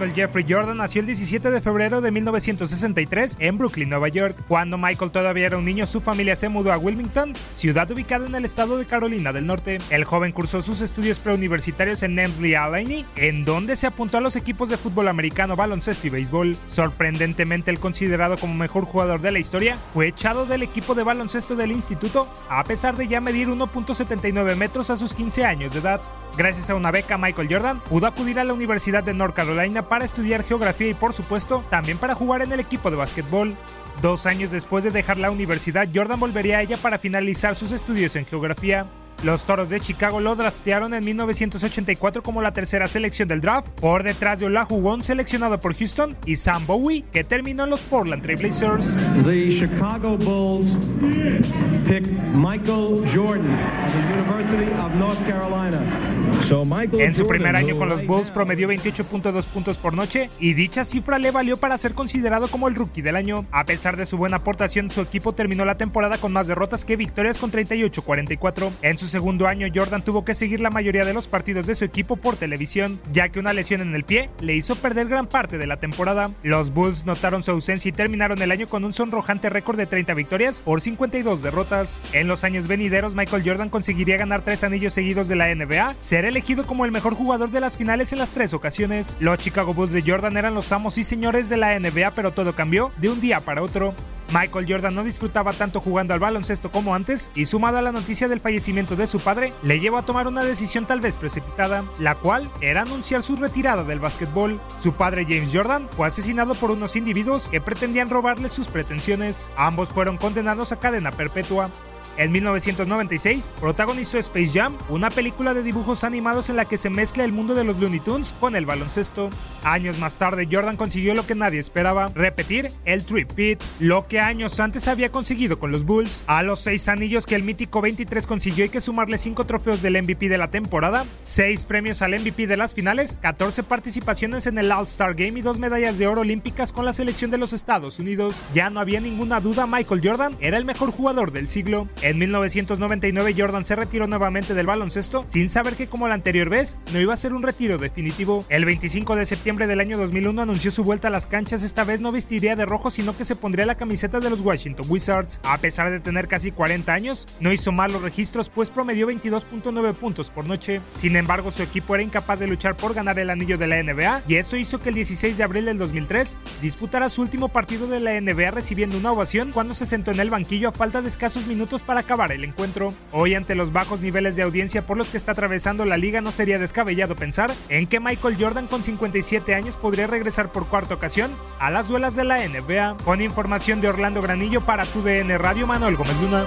Michael Jeffrey Jordan nació el 17 de febrero de 1963 en Brooklyn, Nueva York. Cuando Michael todavía era un niño, su familia se mudó a Wilmington, ciudad ubicada en el estado de Carolina del Norte. El joven cursó sus estudios preuniversitarios en Nemsley Allegheny, en donde se apuntó a los equipos de fútbol americano, baloncesto y béisbol. Sorprendentemente, el considerado como mejor jugador de la historia fue echado del equipo de baloncesto del instituto, a pesar de ya medir 1.79 metros a sus 15 años de edad. Gracias a una beca, Michael Jordan pudo acudir a la Universidad de North Carolina para estudiar geografía y por supuesto también para jugar en el equipo de básquetbol. Dos años después de dejar la universidad, Jordan volvería a ella para finalizar sus estudios en geografía. Los Toros de Chicago lo draftearon en 1984 como la tercera selección del draft, por detrás de Olajugón seleccionado por Houston y Sam Bowie que terminó en los Portland Trail Blazers. The Chicago Bulls pick Michael Jordan of the University of North Carolina. En su primer año con los Bulls promedió 28.2 puntos por noche y dicha cifra le valió para ser considerado como el rookie del año. A pesar de su buena aportación, su equipo terminó la temporada con más derrotas que victorias con 38-44. En su segundo año, Jordan tuvo que seguir la mayoría de los partidos de su equipo por televisión, ya que una lesión en el pie le hizo perder gran parte de la temporada. Los Bulls notaron su ausencia y terminaron el año con un sonrojante récord de 30 victorias por 52 derrotas. En los años venideros, Michael Jordan conseguiría ganar tres anillos seguidos de la NBA, ser elegido como el mejor jugador de las finales en las tres ocasiones. Los Chicago Bulls de Jordan eran los amos y señores de la NBA, pero todo cambió de un día para otro. Michael Jordan no disfrutaba tanto jugando al baloncesto como antes y sumado a la noticia del fallecimiento de su padre, le llevó a tomar una decisión tal vez precipitada, la cual era anunciar su retirada del básquetbol. Su padre James Jordan fue asesinado por unos individuos que pretendían robarle sus pretensiones. Ambos fueron condenados a cadena perpetua. En 1996 protagonizó Space Jam, una película de dibujos animados en la que se mezcla el mundo de los Looney Tunes con el baloncesto. Años más tarde, Jordan consiguió lo que nadie esperaba, repetir el trip-pit, lo que años antes había conseguido con los Bulls. A los seis anillos que el mítico 23 consiguió hay que sumarle cinco trofeos del MVP de la temporada, seis premios al MVP de las finales, 14 participaciones en el All-Star Game y dos medallas de oro olímpicas con la selección de los Estados Unidos. Ya no había ninguna duda, Michael Jordan era el mejor jugador del siglo. En 1999 Jordan se retiró nuevamente del baloncesto sin saber que como la anterior vez no iba a ser un retiro definitivo. El 25 de septiembre del año 2001 anunció su vuelta a las canchas, esta vez no vestiría de rojo sino que se pondría la camiseta de los Washington Wizards. A pesar de tener casi 40 años, no hizo malos registros pues promedió 22.9 puntos por noche. Sin embargo, su equipo era incapaz de luchar por ganar el anillo de la NBA y eso hizo que el 16 de abril del 2003 disputara su último partido de la NBA recibiendo una ovación cuando se sentó en el banquillo a falta de escasos minutos para acabar el encuentro. Hoy ante los bajos niveles de audiencia por los que está atravesando la liga no sería descabellado pensar en que Michael Jordan con 57 años podría regresar por cuarta ocasión a las duelas de la NBA. Con información de Orlando Granillo para tu DN Radio Manuel Gómez Luna.